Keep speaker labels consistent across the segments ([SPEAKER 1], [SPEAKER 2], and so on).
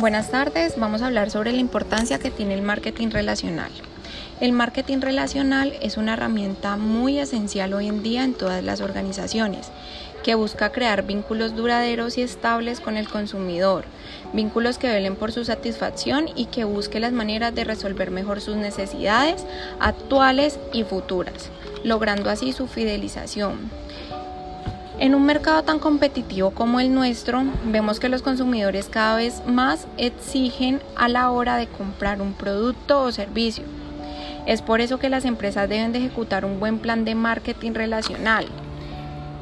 [SPEAKER 1] Buenas tardes, vamos a hablar sobre la importancia que tiene el marketing relacional. El marketing relacional es una herramienta muy esencial hoy en día en todas las organizaciones, que busca crear vínculos duraderos y estables con el consumidor, vínculos que velen por su satisfacción y que busque las maneras de resolver mejor sus necesidades actuales y futuras, logrando así su fidelización. En un mercado tan competitivo como el nuestro, vemos que los consumidores cada vez más exigen a la hora de comprar un producto o servicio. Es por eso que las empresas deben de ejecutar un buen plan de marketing relacional.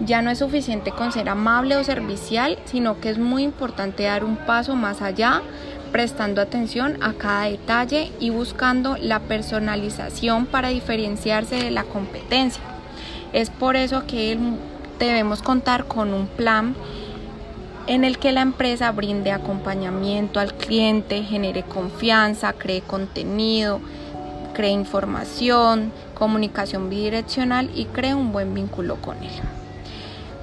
[SPEAKER 1] Ya no es suficiente con ser amable o servicial, sino que es muy importante dar un paso más allá, prestando atención a cada detalle y buscando la personalización para diferenciarse de la competencia. Es por eso que el debemos contar con un plan en el que la empresa brinde acompañamiento al cliente, genere confianza, cree contenido, cree información, comunicación bidireccional y cree un buen vínculo con él.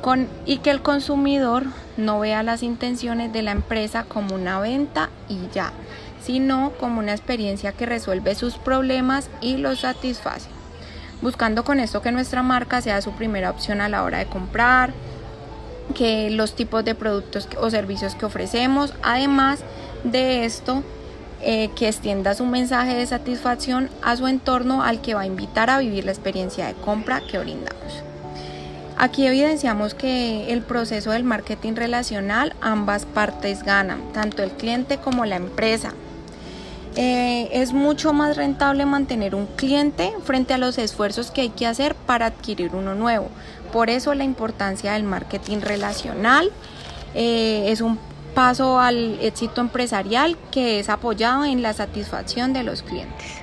[SPEAKER 1] Con, y que el consumidor no vea las intenciones de la empresa como una venta y ya, sino como una experiencia que resuelve sus problemas y los satisface buscando con esto que nuestra marca sea su primera opción a la hora de comprar, que los tipos de productos o servicios que ofrecemos, además de esto, eh, que extienda su mensaje de satisfacción a su entorno al que va a invitar a vivir la experiencia de compra que brindamos. Aquí evidenciamos que el proceso del marketing relacional ambas partes ganan, tanto el cliente como la empresa, eh, es mucho más rentable mantener un cliente frente a los esfuerzos que hay que hacer para adquirir uno nuevo. Por eso la importancia del marketing relacional eh, es un paso al éxito empresarial que es apoyado en la satisfacción de los clientes.